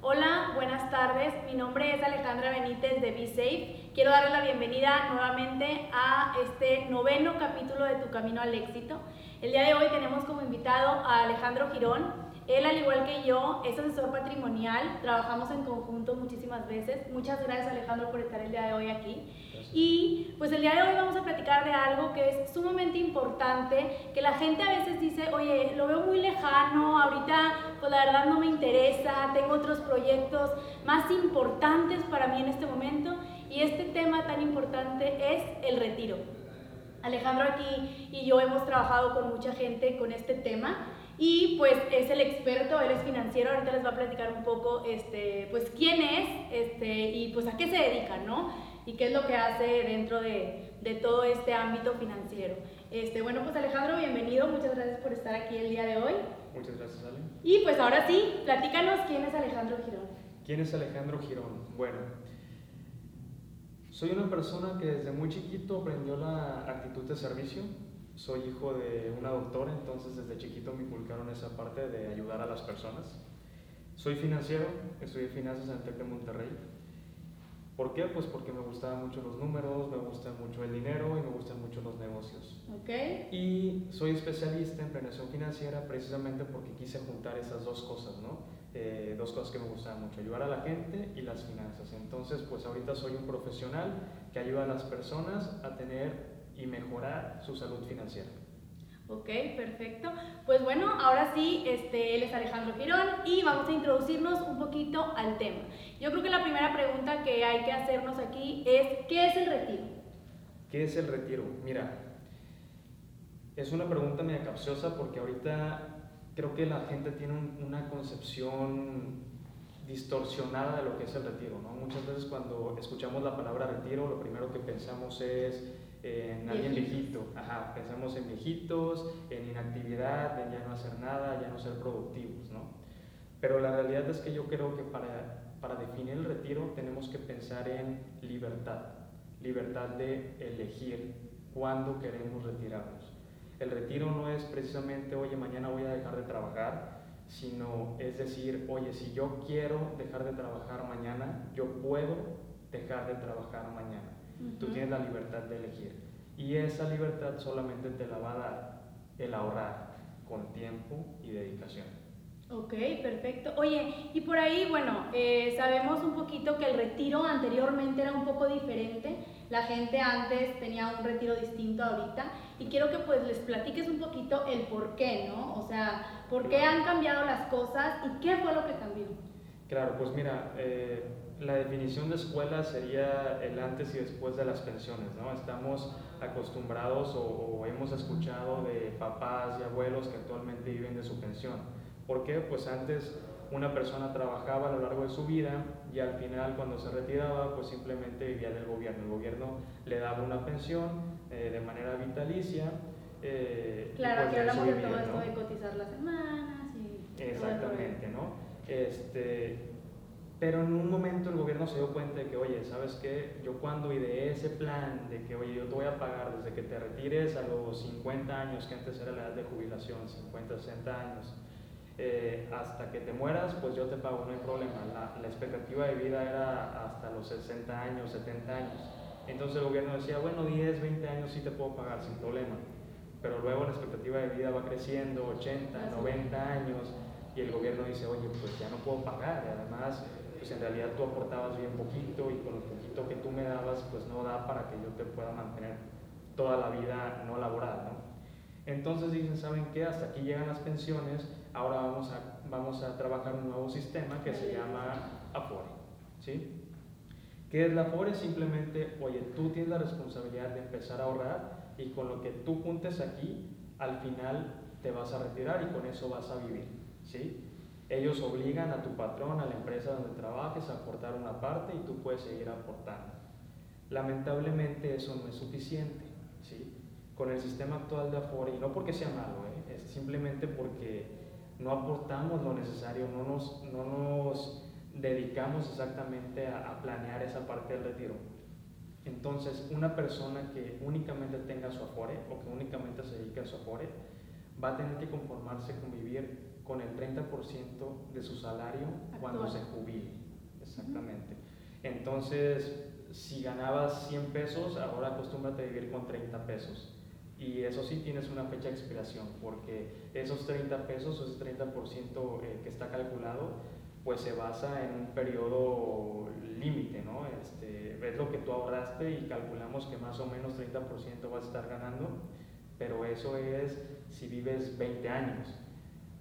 Hola, buenas tardes. Mi nombre es Alejandra Benítez de Be Safe. Quiero darle la bienvenida nuevamente a este noveno capítulo de Tu Camino al Éxito. El día de hoy tenemos como invitado a Alejandro Girón. Él, al igual que yo, es asesor patrimonial. Trabajamos en conjunto muchísimas veces. Muchas gracias, Alejandro, por estar el día de hoy aquí. Y pues el día de hoy vamos a platicar de algo que es sumamente importante, que la gente a veces dice, oye, lo veo muy lejano, ahorita pues la verdad no me interesa, tengo otros proyectos más importantes para mí en este momento y este tema tan importante es el retiro. Alejandro aquí y yo hemos trabajado con mucha gente con este tema y pues es el experto, él es financiero, ahorita les va a platicar un poco este, pues quién es este, y pues a qué se dedica, ¿no? y qué es lo que hace dentro de, de todo este ámbito financiero. Este, bueno, pues Alejandro, bienvenido, muchas gracias por estar aquí el día de hoy. Muchas gracias, Ale. Y pues ahora sí, platícanos quién es Alejandro Girón. ¿Quién es Alejandro Girón? Bueno, soy una persona que desde muy chiquito aprendió la actitud de servicio. Soy hijo de una doctora, entonces desde chiquito me inculcaron esa parte de ayudar a las personas. Soy financiero, estudié finanzas en el TEC de Monterrey ¿Por qué? Pues porque me gustaban mucho los números, me gusta mucho el dinero y me gustan mucho los negocios. Okay. Y soy especialista en planeación financiera precisamente porque quise juntar esas dos cosas, ¿no? Eh, dos cosas que me gustaban mucho, ayudar a la gente y las finanzas. Entonces, pues ahorita soy un profesional que ayuda a las personas a tener y mejorar su salud financiera. Ok, perfecto. Pues bueno, ahora sí, este, él es Alejandro Girón y vamos a introducirnos un poquito al tema. Yo creo que la primera pregunta que hay que hacernos aquí es, ¿qué es el retiro? ¿Qué es el retiro? Mira, es una pregunta media capciosa porque ahorita creo que la gente tiene una concepción distorsionada de lo que es el retiro, ¿no? Muchas veces cuando escuchamos la palabra retiro, lo primero que pensamos es en alguien viejito. Ajá, pensamos en viejitos, en inactividad, en ya no hacer nada, ya no ser productivos, ¿no? Pero la realidad es que yo creo que para, para definir el retiro tenemos que pensar en libertad, libertad de elegir cuándo queremos retirarnos. El retiro no es precisamente, oye, mañana voy a dejar de trabajar, sino es decir, oye, si yo quiero dejar de trabajar mañana, yo puedo dejar de trabajar mañana. Tú tienes la libertad de elegir. Y esa libertad solamente te la va a dar el ahorrar con tiempo y dedicación. Ok, perfecto. Oye, y por ahí, bueno, eh, sabemos un poquito que el retiro anteriormente era un poco diferente. La gente antes tenía un retiro distinto ahorita. Y quiero que pues les platiques un poquito el por qué, ¿no? O sea, por qué han cambiado las cosas y qué fue lo que cambió. Claro, pues mira, eh, la definición de escuela sería el antes y después de las pensiones, ¿no? Estamos acostumbrados o, hemos escuchado de papás y abuelos que actualmente viven de su pensión. ¿Por qué? Pues antes una persona trabajaba a lo largo de su vida y al final cuando se retiraba pues simplemente vivía del gobierno. El gobierno le daba una pensión eh, de manera vitalicia. Eh, claro, pues, aquí hablamos de todo esto de cotizar las semanas y... Exactamente, ¿no? Este, pero en un momento el gobierno se dio cuenta de que, oye, ¿sabes qué? Yo cuando ideé ese plan de que, oye, yo te voy a pagar desde que te retires a los 50 años, que antes era la edad de jubilación, 50, 60 años, eh, hasta que te mueras, pues yo te pago, no hay problema. La, la, expectativa de vida era hasta los 60 años, 70 años. Entonces el gobierno decía, bueno, 10, 20 años sí te puedo pagar sin problema. Pero luego la expectativa de vida va creciendo, 80, 90 años, y el gobierno dice, oye, pues ya no puedo pagar. Y además pues en realidad tú aportabas bien poquito y con lo poquito que tú me dabas, pues no da para que yo te pueda mantener toda la vida no laboral, ¿no? Entonces dicen, ¿saben qué? Hasta aquí llegan las pensiones, ahora vamos a, vamos a trabajar un nuevo sistema que se llama Afore, ¿sí? ¿Qué es la Afore? Simplemente, oye, tú tienes la responsabilidad de empezar a ahorrar y con lo que tú juntes aquí, al final te vas a retirar y con eso vas a vivir, ¿sí? Ellos obligan a tu patrón, a la empresa donde trabajes, a aportar una parte y tú puedes seguir aportando. Lamentablemente eso no es suficiente. ¿sí? Con el sistema actual de Afore, y no porque sea malo, ¿eh? es simplemente porque no aportamos lo necesario, no nos, no nos dedicamos exactamente a, a planear esa parte del retiro. Entonces, una persona que únicamente tenga su Afore o que únicamente se dedique a su Afore, va a tener que conformarse con vivir con el 30% de su salario cuando se jubile. Exactamente. Entonces, si ganabas 100 pesos, ahora acostúmbrate a vivir con 30 pesos. Y eso sí tienes una fecha de expiración, porque esos 30 pesos, ese 30% eh, que está calculado, pues se basa en un periodo límite, ¿no? Este, ves lo que tú ahorraste y calculamos que más o menos 30% vas a estar ganando, pero eso es si vives 20 años.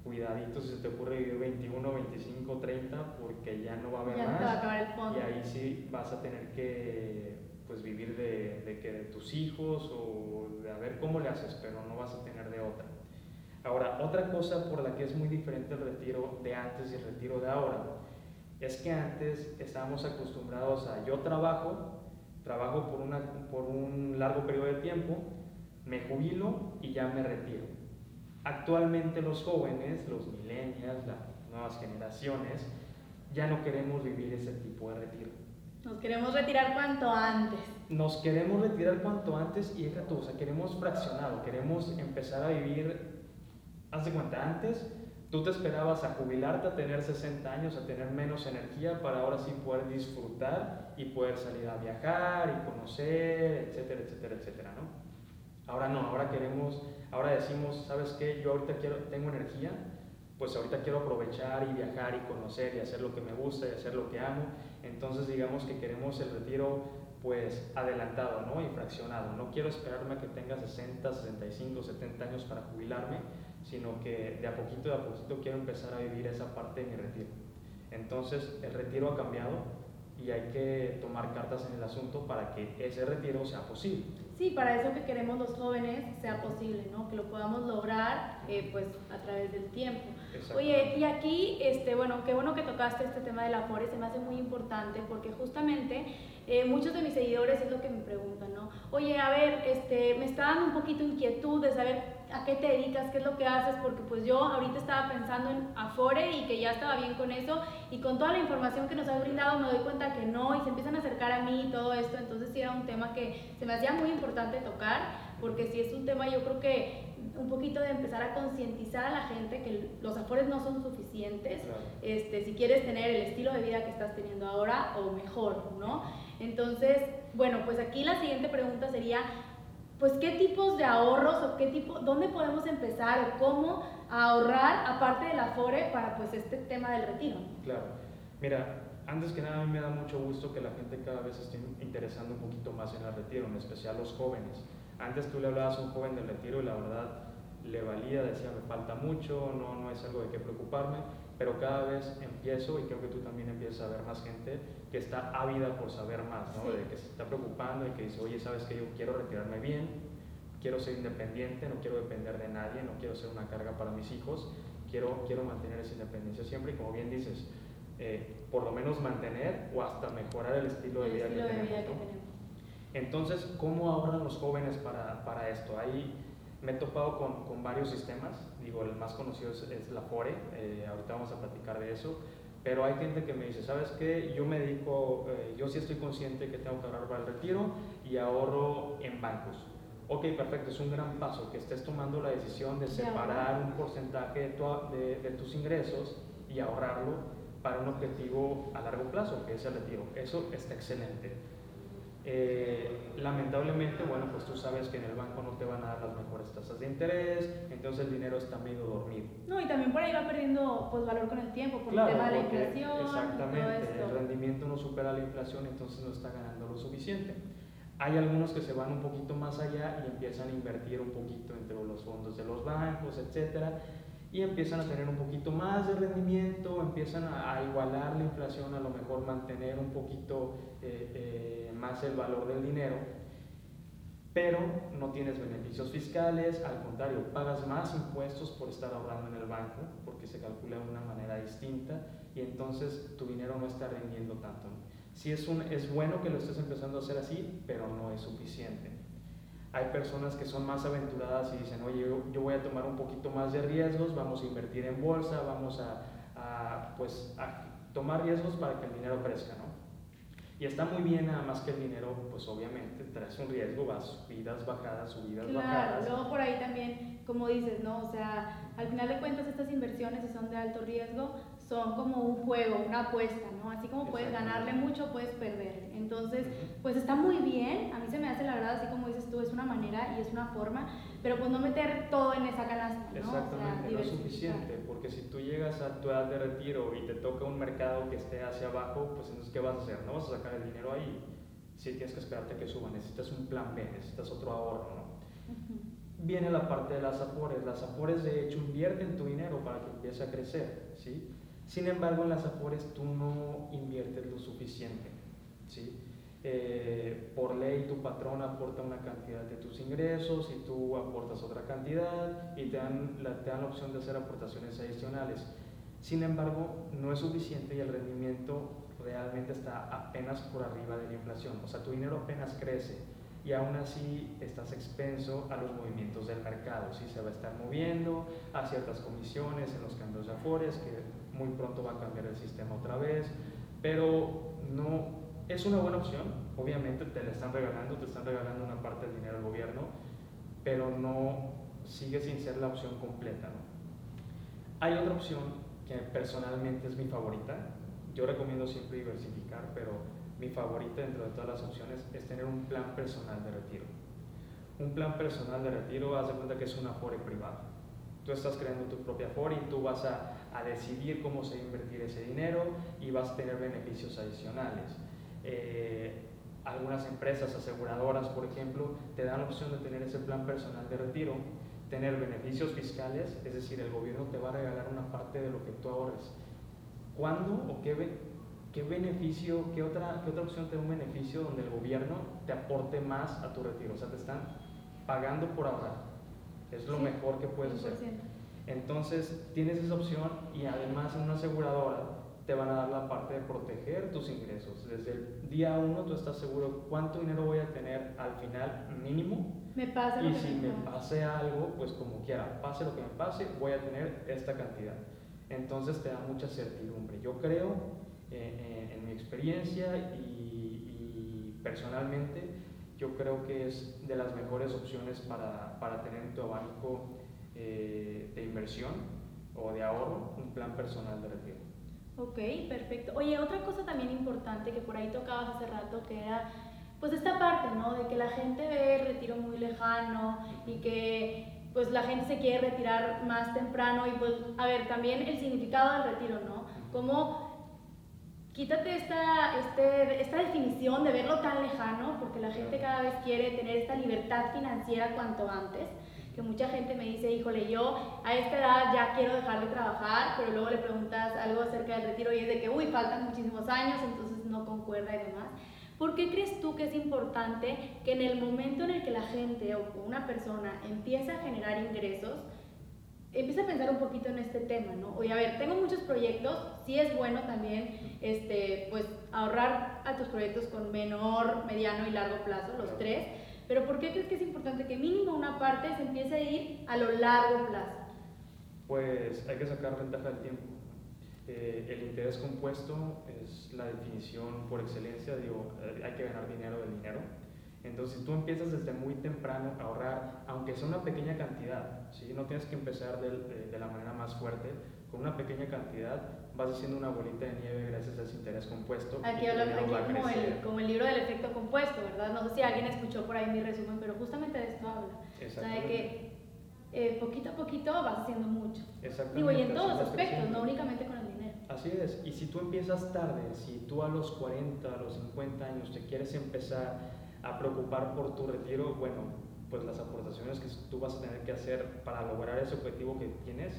Cuidadito si se te ocurre vivir 21, 25, 30, porque ya no va a haber ya más. Va a acabar el fondo. Y ahí sí vas a tener que pues vivir de, de, que de tus hijos o de a ver cómo le haces, pero no vas a tener de otra. Ahora, otra cosa por la que es muy diferente el retiro de antes y el retiro de ahora, es que antes estábamos acostumbrados a yo trabajo, trabajo por, una, por un largo periodo de tiempo, me jubilo y ya me retiro. Actualmente los jóvenes, los millennials, las nuevas generaciones, ya no queremos vivir ese tipo de retiro. Nos queremos retirar cuanto antes. Nos queremos retirar cuanto antes y es o sea, queremos fraccionado, queremos empezar a vivir, haz de cuenta, antes tú te esperabas a jubilarte, a tener 60 años, a tener menos energía para ahora sí poder disfrutar y poder salir a viajar y conocer, etcétera, etcétera, etcétera, ¿no? Ahora no, ahora queremos, ahora decimos, ¿sabes qué? Yo ahorita quiero, tengo energía, pues ahorita quiero aprovechar y viajar y conocer y hacer lo que me gusta y hacer lo que amo. Entonces digamos que queremos el retiro pues adelantado, ¿no? Y fraccionado. No quiero esperarme a que tenga 60, 65, 70 años para jubilarme, sino que de a poquito, de a poquito quiero empezar a vivir esa parte de mi retiro. Entonces el retiro ha cambiado y hay que tomar cartas en el asunto para que ese retiro sea posible. Sí, para eso que queremos los jóvenes sea posible, ¿no? Que lo podamos lograr eh, pues a través del tiempo. Oye, y aquí, este, bueno, qué bueno que tocaste este tema de la FORE, se me hace muy importante porque justamente eh, muchos de mis seguidores es lo que me preguntan, ¿no? Oye, a ver, este, me está dando un poquito inquietud de saber a qué te dedicas, qué es lo que haces, porque pues yo ahorita estaba pensando en Afore y que ya estaba bien con eso y con toda la información que nos has brindado me doy cuenta que no y se empiezan a acercar a mí y todo esto, entonces sí era un tema que se me hacía muy importante tocar, porque sí es un tema yo creo que un poquito de empezar a concientizar a la gente que los afores no son suficientes, este, si quieres tener el estilo de vida que estás teniendo ahora o mejor, ¿no? Entonces, bueno, pues aquí la siguiente pregunta sería, pues qué tipos de ahorros o qué tipo, dónde podemos empezar o cómo ahorrar aparte del afore para pues este tema del retiro. Claro, mira, antes que nada a mí me da mucho gusto que la gente cada vez esté interesando un poquito más en el retiro, en especial los jóvenes. Antes tú le hablabas a un joven del retiro y la verdad le valía, decía me falta mucho, no, no es algo de qué preocuparme, pero cada vez empiezo y creo que tú también empiezas a ver más gente que está ávida por saber más, ¿no? de que se está preocupando y que dice, oye, sabes que yo quiero retirarme bien, quiero ser independiente, no quiero depender de nadie, no quiero ser una carga para mis hijos, quiero, quiero mantener esa independencia siempre y como bien dices, eh, por lo menos mantener o hasta mejorar el estilo de, vida, que tenemos, Entonces, ¿cómo ahorran los jóvenes para, para esto? Ahí me he topado con, con, varios sistemas, digo, el más conocido es, la FORE, eh, ahorita vamos a platicar de eso, pero hay gente que me dice, ¿sabes qué? Yo me dedico, eh, yo sí estoy consciente que tengo que ahorrar para el retiro y ahorro en bancos. Ok, perfecto, es un gran paso que estés tomando la decisión de separar un porcentaje de, de tus ingresos y ahorrarlo para un objetivo a largo plazo, que es el retiro. Eso está excelente. Eh, lamentablemente, bueno, pues tú sabes que en el banco no te van a dar las mejores tasas de interés, entonces el dinero está medio dormido. No, y también por ahí va perdiendo pues, valor con el tiempo, por el tema de la inflación. Exactamente, el rendimiento no supera la inflación, entonces no está ganando lo suficiente. Hay algunos que se van un poquito más allá y empiezan a invertir un poquito entre los fondos de los bancos, etcétera, y empiezan a tener un poquito más de rendimiento, empiezan a, igualar la inflación, a lo mejor mantener un poquito eh, eh, el valor del dinero, pero no tienes beneficios fiscales, al contrario, pagas más impuestos por estar ahorrando en el banco, porque se calcula de una manera distinta y entonces tu dinero no está rindiendo tanto. Sí es, es bueno que lo estés empezando a hacer así, pero no es suficiente. Hay personas que son más aventuradas y dicen, oye, yo, voy a tomar un poquito más de riesgos, vamos a invertir en bolsa, vamos a, pues, a tomar riesgos para que el dinero crezca, ¿no? Y está muy bien, nada más que el dinero, pues obviamente traes un riesgo, vas subidas, bajadas, subidas, bajadas. Claro, luego por ahí también, como dices, ¿no? O sea, al final de cuentas estas inversiones, si son de alto riesgo, son como un juego, una apuesta, ¿no? Así como puedes ganarle mucho, puedes perder. Entonces, pues está muy bien, a mí se me hace la verdad, así como dices tú, es una manera y es una forma, pero pues no meter todo en esa canasta, ¿no? Exactamente, no es suficiente, porque si tú llegas a tu edad de retiro y te toca un mercado que esté hacia abajo, pues entonces, ¿qué vas a hacer? No vas a sacar el dinero ahí, si tienes que esperarte que suba, necesitas un plan B, necesitas otro ahorro, ¿no? Viene la parte de las afores, las afores de hecho invierten tu dinero para que empiece a crecer, ¿sí? Sin embargo, en las afores tú no inviertes lo suficiente. ¿sí? Eh, por ley tu patrón aporta una cantidad de tus ingresos y tú aportas otra cantidad y te dan, la, te dan la opción de hacer aportaciones adicionales. Sin embargo, no es suficiente y el rendimiento realmente está apenas por arriba de la inflación. O sea, tu dinero apenas crece y aún así estás expenso a los movimientos del mercado. ¿sí? Se va a estar moviendo a ciertas comisiones en los cambios de afores que muy pronto va a cambiar el sistema otra vez, pero no es una buena opción, obviamente te la están regalando, te están regalando una parte del dinero al gobierno, pero no sigue sin ser la opción completa. ¿no? Hay otra opción que personalmente es mi favorita, yo recomiendo siempre diversificar, pero mi favorita dentro de todas las opciones es tener un plan personal de retiro. Un plan personal de retiro, haz de cuenta que es una afore privada. Tú estás creando tu propia afore y tú vas a a decidir cómo se invertir ese dinero y vas a tener beneficios adicionales. Eh, algunas empresas aseguradoras, por ejemplo, te dan la opción de tener ese plan personal de retiro, tener beneficios fiscales, es decir, el gobierno te va a regalar una parte de lo que tú ahorres. ¿Cuándo o qué, qué beneficio, qué otra, qué otra opción te da un beneficio donde el gobierno te aporte más a tu retiro? O sea, te están pagando por ahorrar. Es lo mejor que puedes hacer. Entonces tienes esa opción y además en una aseguradora te van a dar la parte de proteger tus ingresos. Desde el día uno tú estás seguro cuánto dinero voy a tener al final mínimo. Me pasa y si me pase algo, pues como quiera, pase lo que me pase, voy a tener esta cantidad. Entonces te da mucha certidumbre. Yo creo, eh, eh, en mi experiencia y, y, personalmente, yo creo que es de las mejores opciones para, para tener tu abanico eh, de inversión o de ahorro, un plan personal de retiro. Ok, perfecto. Oye, otra cosa también importante que por ahí tocabas hace rato, que era pues esta parte, ¿no? De que la gente ve el retiro muy lejano y que pues la gente se quiere retirar más temprano y pues, a ver, también el significado del retiro, ¿no? Como quítate esta, este, esta definición de verlo tan lejano, porque la gente cada vez quiere tener esta libertad financiera cuanto antes que mucha gente me dice, híjole, yo a esta edad ya quiero dejar de trabajar, pero luego le preguntas algo acerca del retiro y es de que, uy, faltan muchísimos años, entonces no concuerda y demás. ¿Por qué crees tú que es importante que en el momento en el que la gente o una persona empieza a generar ingresos, empiece a pensar un poquito en este tema, ¿no? Oye, a ver, tengo muchos proyectos, sí es bueno también, este, pues, ahorrar a tus proyectos con menor, mediano y largo plazo, los tres, pero ¿por qué crees que es importante que mínimo una parte se empiece a ir a lo largo plazo? Pues hay que sacar ventaja del tiempo. Eh, el interés compuesto es la definición por excelencia, digo, eh, hay que ganar dinero del dinero. Entonces, tú empiezas desde muy temprano a ahorrar, aunque sea una pequeña cantidad, ¿sí? no tienes que empezar de, de, de la manera más fuerte, con una pequeña cantidad vas haciendo una bolita de nieve gracias a ese interés compuesto. Aquí habla como el, como el libro del efecto compuesto, ¿verdad? No sé si alguien escuchó por ahí mi resumen, pero justamente de esto habla. O sea, de que eh, poquito a poquito vas haciendo mucho. Exactamente. Digo, y en todos los aspectos, no únicamente con el dinero. Así es, y si tú empiezas tarde, si tú a los 40, a los 50 años te quieres empezar a preocupar por tu retiro, bueno, pues las aportaciones que tú vas a tener que hacer para lograr ese objetivo que tienes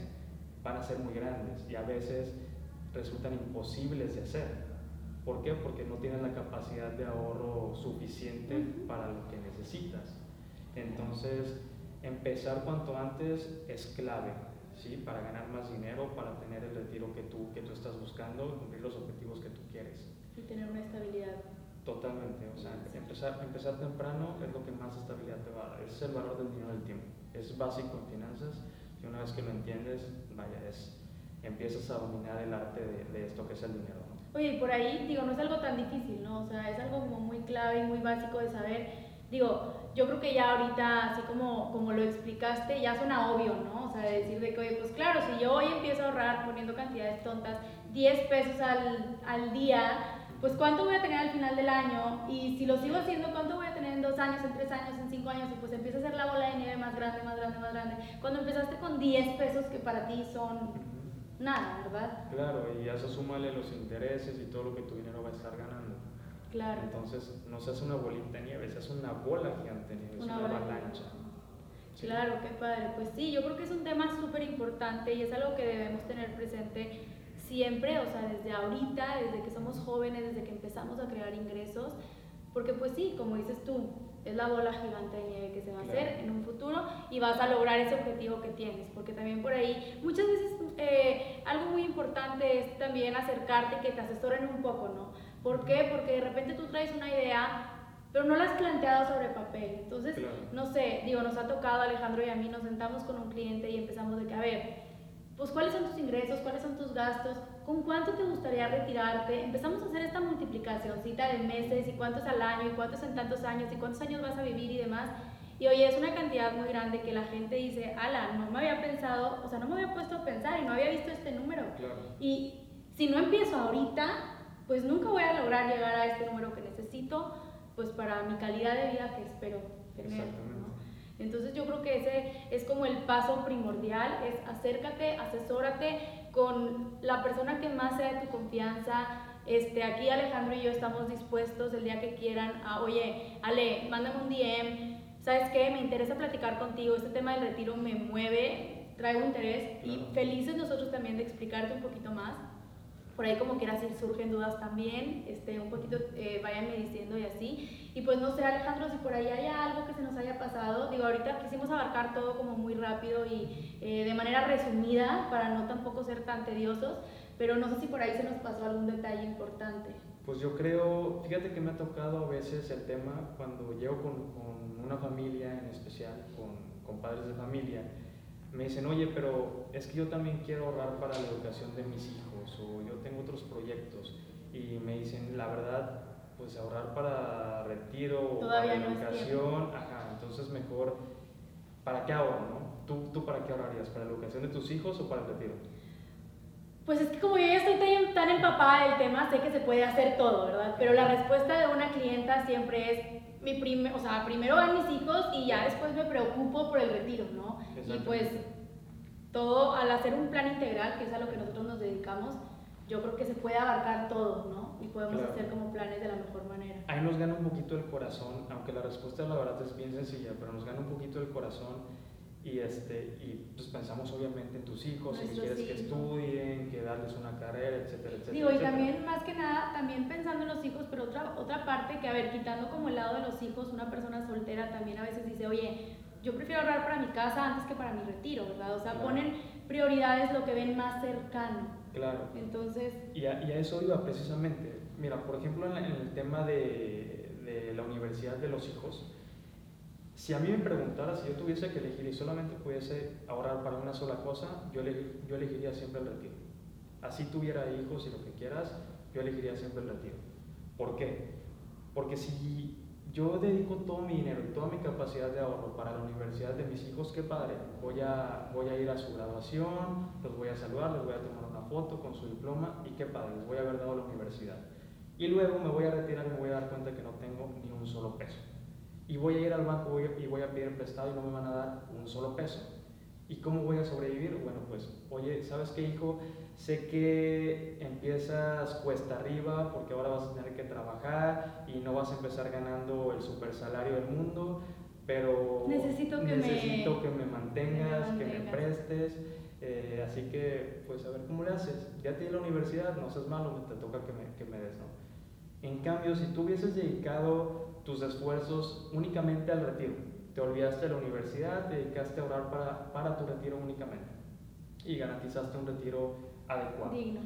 van a ser muy grandes y a veces resultan imposibles de hacer. ¿Por qué? Porque no tienes la capacidad de ahorro suficiente para lo que necesitas. Entonces, empezar cuanto antes es clave, ¿sí? Para ganar más dinero, para tener el retiro que tú, que tú estás buscando, cumplir los objetivos que tú quieres. Y tener una estabilidad. Totalmente, o sea, empezar, empezar temprano es lo que más estabilidad te va a dar, es el valor del dinero del tiempo, es básico en finanzas y una vez que lo entiendes, vaya, es, empiezas a dominar el arte de, esto que es el dinero. Oye, y por ahí, digo, no es algo tan difícil, ¿no? O sea, es algo como muy clave y muy básico de saber. Digo, yo creo que ya ahorita, así como, como lo explicaste, ya suena obvio, ¿no? O sea, decir de que, oye, pues claro, si yo hoy empiezo a ahorrar poniendo cantidades tontas, 10 pesos al, al día, pues cuánto voy a tener al final del año y si lo sigo haciendo, cuánto voy a tener en dos años, en tres años, en cinco años y pues empieza a hacer la bola de nieve más grande, más grande, más grande. Cuando empezaste con 10 pesos que para ti son nada, ¿verdad? Claro, y ya se súmale los intereses y todo lo que tu dinero va a estar ganando. Claro. Entonces no se hace una bolita de nieve, se hace una bola gigante de nieve, es una, avalancha. Claro, qué padre. Pues sí, yo creo que es un tema súper importante y es algo que debemos tener presente siempre, o sea, desde ahorita, desde que somos jóvenes, desde que empezamos a crear ingresos, porque pues sí, como dices tú, es la bola gigante de nieve que se va a hacer en un futuro y vas a lograr ese objetivo que tienes, porque también por ahí muchas veces eh, algo muy importante es también acercarte, que te asesoren un poco, ¿no? ¿Por qué? Porque de repente tú traes una idea pero no la has planteado sobre papel. Entonces, no sé, digo, nos ha tocado Alejandro y a mí, nos sentamos con un cliente y empezamos de que, a ver, pues cuáles son tus ingresos, cuáles son tus gastos, con cuánto te gustaría retirarte. Empezamos a hacer esta multiplicacióncita de meses y cuántos al año y cuántos en tantos años y cuántos años vas a vivir y demás. Y oye, es una cantidad muy grande que la gente dice, ala, no me había pensado, o sea, no me había puesto a pensar y no había visto este número. Y si no empiezo ahorita, pues nunca voy a lograr llegar a este número que necesito, pues para mi calidad de vida que espero tener. Entonces yo creo que ese es como el paso primordial, es acércate, asesórate con la persona que más sea de tu confianza. Este, aquí Alejandro y yo estamos dispuestos el día que quieran a, oye, Ale, mándame un DM, ¿sabes qué? Me interesa platicar contigo, este tema del retiro me mueve, traigo interés y felices nosotros también de explicarte un poquito más por ahí como quieras si surgen dudas también, este, un poquito eh, váyanme diciendo y así. Y pues no sé Alejandro, si por ahí hay algo que se nos haya pasado, digo, ahorita quisimos abarcar todo como muy rápido y eh, de manera resumida para no tampoco ser tan tediosos, pero no sé si por ahí se nos pasó algún detalle importante. Pues yo creo, fíjate que me ha tocado a veces el tema cuando llego con, con una familia en especial, con, con padres de familia, me dicen, oye, pero es que yo también quiero ahorrar para la educación de mis hijos o yo tengo otros proyectos y me dicen, la verdad, pues ahorrar para retiro o para educación, ajá, entonces mejor, ¿para qué ahorro, no? ¿Tú, ¿Tú para qué ahorrarías? ¿Para la educación de tus hijos o para el retiro? Pues es que como yo ya estoy tan, empapada del tema, sé que se puede hacer todo, ¿verdad? Pero la respuesta de una clienta siempre es, mi prime, o sea, primero van mis hijos y ya después me preocupo por el retiro, ¿no? Y pues todo, al hacer un plan integral, que es a lo que nosotros nos dedicamos, yo creo que se puede abarcar todo, ¿no? Y podemos hacer como planes de la mejor manera. Ahí nos gana un poquito el corazón, aunque la respuesta la verdad es bien sencilla, pero nos gana un poquito el corazón y, este, y pues pensamos obviamente en tus hijos, si quieres que estudien, que darles una carrera, etcétera, etcétera. Digo, y también más que nada, también pensando en los hijos, pero otra, otra parte que, a ver, quitando como el lado de los hijos, una persona soltera también a veces dice, oye, yo prefiero ahorrar para mi casa antes que para mi retiro, ¿verdad? O sea, ponen prioridades lo que ven más cercano. Claro. Entonces... Y a, y a eso iba precisamente. Mira, por ejemplo, en, en el tema de, de la universidad de los hijos, si a mí me preguntara si yo tuviese que elegir y solamente pudiese ahorrar para una sola cosa, yo, yo elegiría siempre el retiro. Así tuviera hijos y lo que quieras, yo elegiría siempre el retiro. ¿Por qué? Porque si yo dedico todo mi dinero y toda mi capacidad de ahorro para la universidad de mis hijos, qué padre. Voy a, voy a ir a su graduación, los voy a saludar, les voy a tomar una foto con su diploma y qué padre, les voy a haber dado la universidad. Y luego me voy a retirar y me voy a dar cuenta que no tengo ni un solo peso y voy a ir al banco y voy a pedir prestado y no me van a dar un solo peso. ¿Y cómo voy a sobrevivir? Bueno, pues, oye, ¿sabes qué, hijo? Sé que empiezas cuesta arriba porque ahora vas a tener que trabajar y no vas a empezar ganando el super salario del mundo, pero necesito que, necesito me, que me mantengas, que me prestes. Eh, así que, pues, a ver cómo le haces. Ya te di la universidad, no seas malo, te toca que me, que me des, ¿no? En cambio, si tú hubieses dedicado tus esfuerzos únicamente al retiro, te olvidaste de la universidad, te dedicaste a ahorrar para, para tu retiro únicamente y garantizaste un retiro adecuado. Digno.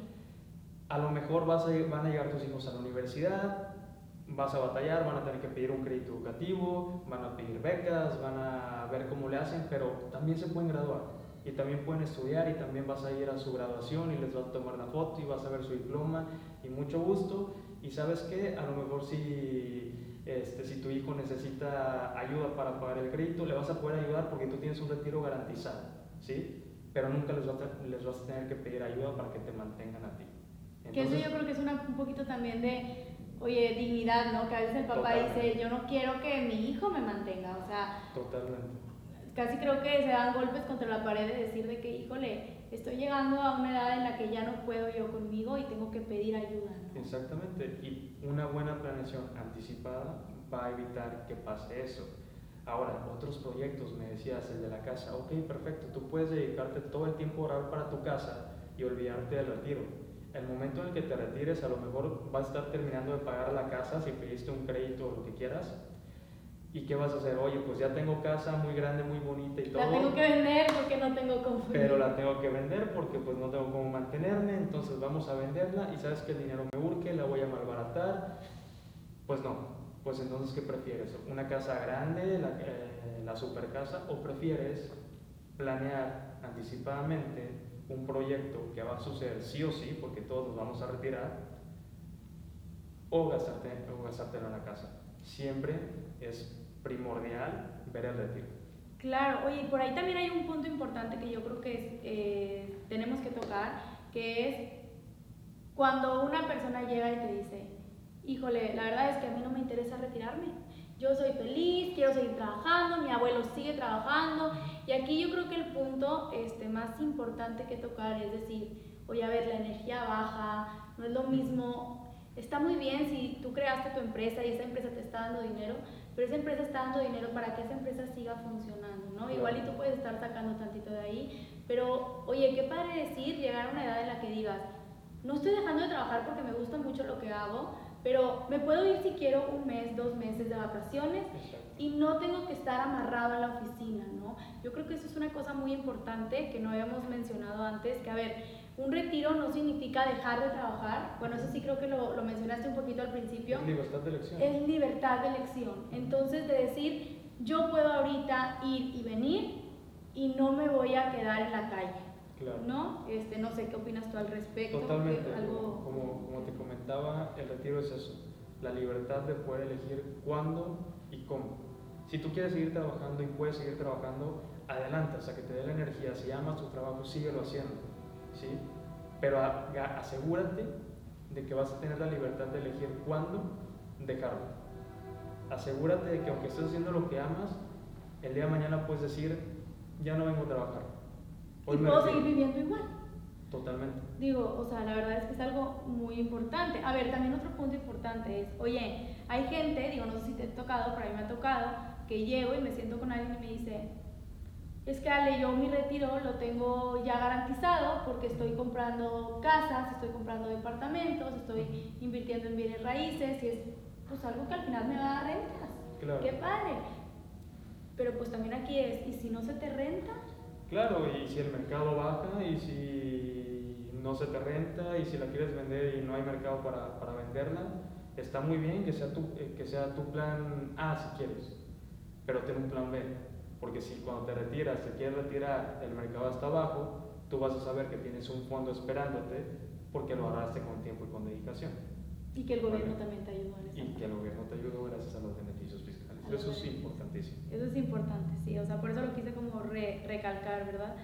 A lo mejor vas a, van a llegar tus hijos a la universidad, vas a batallar, van a tener que pedir un crédito educativo, van a pedir becas, van a ver cómo le hacen, pero también se pueden graduar. y también pueden estudiar y también vas a ir a su graduación y les vas a tomar la foto y vas a ver su diploma y mucho gusto. Y sabes que a lo mejor si, este, si tu hijo necesita ayuda para pagar el crédito, le vas a poder ayudar porque tú tienes un retiro garantizado, ¿sí? Pero nunca les vas a, les vas a tener que pedir ayuda para que te mantengan a ti. que eso yo creo que es una, un poquito también de oye, dignidad, ¿no? Que a veces el papá dice, yo no quiero que mi hijo me mantenga, o sea... Totalmente. Casi creo que se dan golpes contra la pared de decir de que, híjole, estoy llegando a una edad en la que ya no puedo yo conmigo y tengo que pedir ayuda, ¿no? Exactamente, y una buena planeación anticipada va a evitar que pase eso. Ahora, otros proyectos, me decías, el de la casa, ok, perfecto, tú puedes dedicarte todo el tiempo a orar para tu casa y olvidarte del retiro el momento en el que te retires, a lo mejor vas a estar terminando de pagar la casa si pediste un crédito o lo que quieras. ¿Y qué vas a hacer? Oye, pues ya tengo casa muy grande, muy bonita y todo. La tengo que vender porque no tengo cómo. Pero la tengo que vender porque pues no tengo cómo mantenerme, entonces vamos a venderla y sabes que el dinero me urge, la voy a malbaratar. Pues no, pues entonces ¿qué prefieres? ¿Una casa grande, la, eh, la super casa, o prefieres planear anticipadamente un proyecto que va a suceder sí o sí, porque todos nos vamos a retirar, o gastarte, o gastártelo en la casa. Siempre es primordial ver el retiro. Claro, oye, por ahí también hay un punto importante que yo creo que eh, tenemos que tocar, que es cuando una persona llega y te dice, híjole, la verdad es que a mí no me interesa retirarme, yo soy feliz, quiero seguir trabajando, mi abuelo sigue trabajando. Y aquí yo creo que el punto este, más importante que tocar es decir, oye, a ver, la energía baja, no es lo mismo. Está muy bien si tú creaste tu empresa y esa empresa te está dando dinero, pero esa empresa está dando dinero para que esa empresa siga funcionando, ¿no? Igual y tú puedes estar sacando tantito de ahí, pero oye, qué padre decir llegar a una edad en la que digas, no estoy dejando de trabajar porque me gusta mucho lo que hago, pero me puedo ir si quiero un mes, dos meses de vacaciones y no tengo que estar amarrado a la oficina, ¿no? Yo creo que eso es una cosa muy importante que no habíamos mencionado antes, que a ver, un retiro no significa dejar de trabajar, bueno, eso sí creo que lo, lo mencionaste un poquito al principio. Es libertad de elección. Es libertad de elección. Entonces, de decir, yo puedo ahorita ir y venir y no me voy a quedar en la calle. ¿No? Este, no sé qué opinas tú al respecto. Totalmente. Algo... Como, como te comentaba, el retiro es eso, la libertad de poder elegir cuándo y cómo. Si tú quieres seguir trabajando y puedes seguir trabajando, adelante, hasta que te dé la energía. Si amas tu trabajo, síguelo haciendo. ¿Sí? Pero asegúrate de que vas a tener la libertad de elegir cuándo dejarlo. Asegúrate de que aunque estés haciendo lo que amas, el día de mañana puedes decir, ya no vengo a trabajar y puedo seguir viviendo igual. Totalmente. Digo, o sea, la verdad es que es algo muy importante. A ver, también otro punto importante es, oye, hay gente, digo, no sé si te ha tocado, pero a mí me ha tocado, que llego y me siento con alguien y me dice, es que Ale, yo mi retiro lo tengo ya garantizado porque estoy comprando casas, estoy comprando departamentos, estoy invirtiendo en bienes raíces y es pues algo que al final me va a dar rentas. Claro. Qué padre. Pero pues también aquí es, ¿y si no se te renta? Claro, y si el mercado baja y si no se te renta y si la quieres vender y no hay mercado para, para venderla, está muy bien que sea, tu, eh, que sea tu plan A si quieres, pero ten un plan B, porque si cuando te retiras, te quieres retirar, el mercado está abajo, tú vas a saber que tienes un fondo esperándote porque lo ahorraste con tiempo y con dedicación. Y que el gobierno también te ayudó en. Y que el gobierno te ayudó gracias a los beneficios fiscales. Eso es importantísimo. Eso es importante, sí, o sea, por eso lo quise como recalcar, ¿verdad?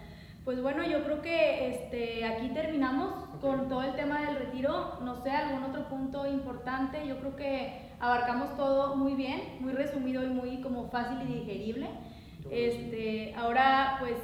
Pues bueno, yo creo que este, aquí terminamos con todo el tema del retiro. No sé, algún otro punto importante. Yo creo que abarcamos todo muy bien, muy resumido y muy como fácil y digerible. Este, ahora, pues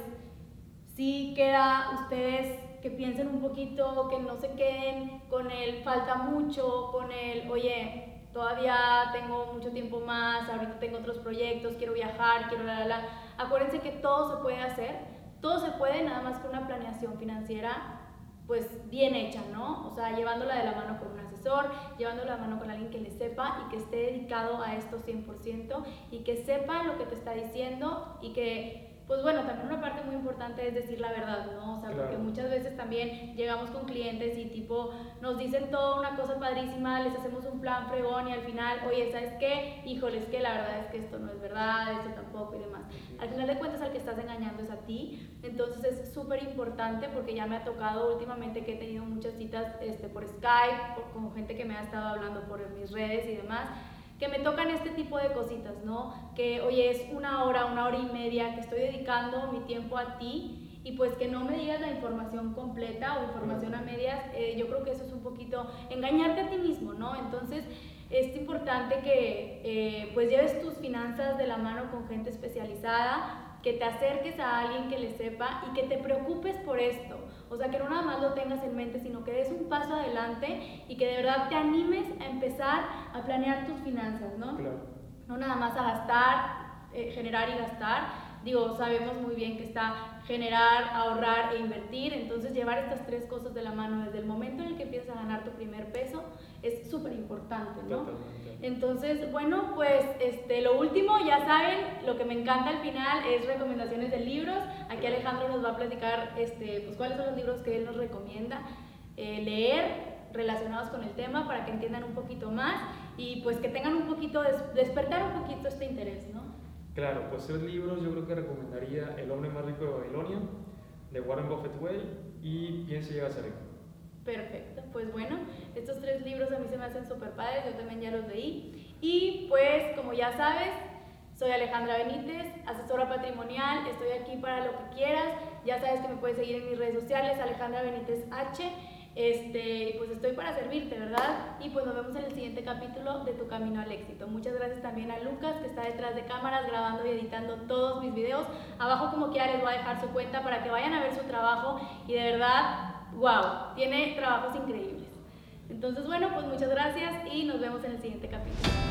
sí queda ustedes que piensen un poquito, que no se queden con el falta mucho, con el, oye, todavía tengo mucho tiempo más, ahorita tengo otros proyectos, quiero viajar, quiero la, la, la. Acuérdense que todo se puede hacer, todo se puede nada más con una planeación financiera pues bien hecha, ¿no? O sea, llevándola de la mano con un asesor, llevándola de la mano con alguien que le sepa y que esté dedicado a esto 100% y que sepa lo que te está diciendo y que pues bueno, también una parte muy importante es decir la verdad, ¿no? O sea, porque muchas veces también llegamos con clientes y tipo nos dicen toda una cosa padrísima, les hacemos un plan fregón y al final, oye, ¿sabes qué? Híjole, es que la verdad es que esto no es verdad, esto tampoco y demás. Al final de cuentas al que estás engañando es a ti, entonces es súper importante porque ya me ha tocado últimamente que he tenido muchas citas este, por Skype, con gente que me ha estado hablando por mis redes y demás que me tocan este tipo de cositas, ¿no? Que, oye, es una hora, una hora y media que estoy dedicando mi tiempo a ti y pues que no me digas la información completa o información a medias, eh, yo creo que eso es un poquito engañarte a ti mismo, ¿no? Entonces, es importante que eh, pues lleves tus finanzas de la mano con gente especializada, que te acerques a alguien que le sepa y que te preocupes por esto. O sea, que no nada más lo tengas en mente, sino que des un paso adelante y que de verdad te animes a empezar a planear tus finanzas, ¿no? Claro. No nada más a gastar, eh, generar y gastar. Digo, sabemos muy bien que está generar, ahorrar e invertir, entonces llevar estas tres cosas de la mano desde el momento en el que empiezas a ganar tu primer peso es súper importante, ¿no? Entonces, bueno, pues este, lo último, ya saben, lo que me encanta al final es recomendaciones de libros. Aquí Alejandro nos va a platicar este, pues, cuáles son los libros que él nos recomienda eh, leer relacionados con el tema para que entiendan un poquito más y pues que tengan un poquito, despertar un poquito este interés, ¿no? Claro, pues tres libros yo creo que recomendaría El hombre más rico de Babilonia, de Warren Buffett Way y Piense llega a ser rico. Perfecto, pues bueno, estos tres libros a mí se me hacen súper padres, yo también ya los leí. Y pues, como ya sabes, soy Alejandra Benítez, asesora patrimonial, estoy aquí para lo que quieras. Ya sabes que me puedes seguir en mis redes sociales, Alejandra Benítez H. Este, pues para servirte, ¿verdad? Y pues nos vemos en el siguiente capítulo de Tu Camino al Éxito. Muchas gracias también a Lucas, que está detrás de cámaras grabando y editando todos mis videos. Abajo como quiera les voy a dejar su cuenta para que vayan a ver su trabajo y de verdad wow, tiene trabajos increíbles. Entonces, bueno, pues muchas gracias y nos vemos en el siguiente capítulo.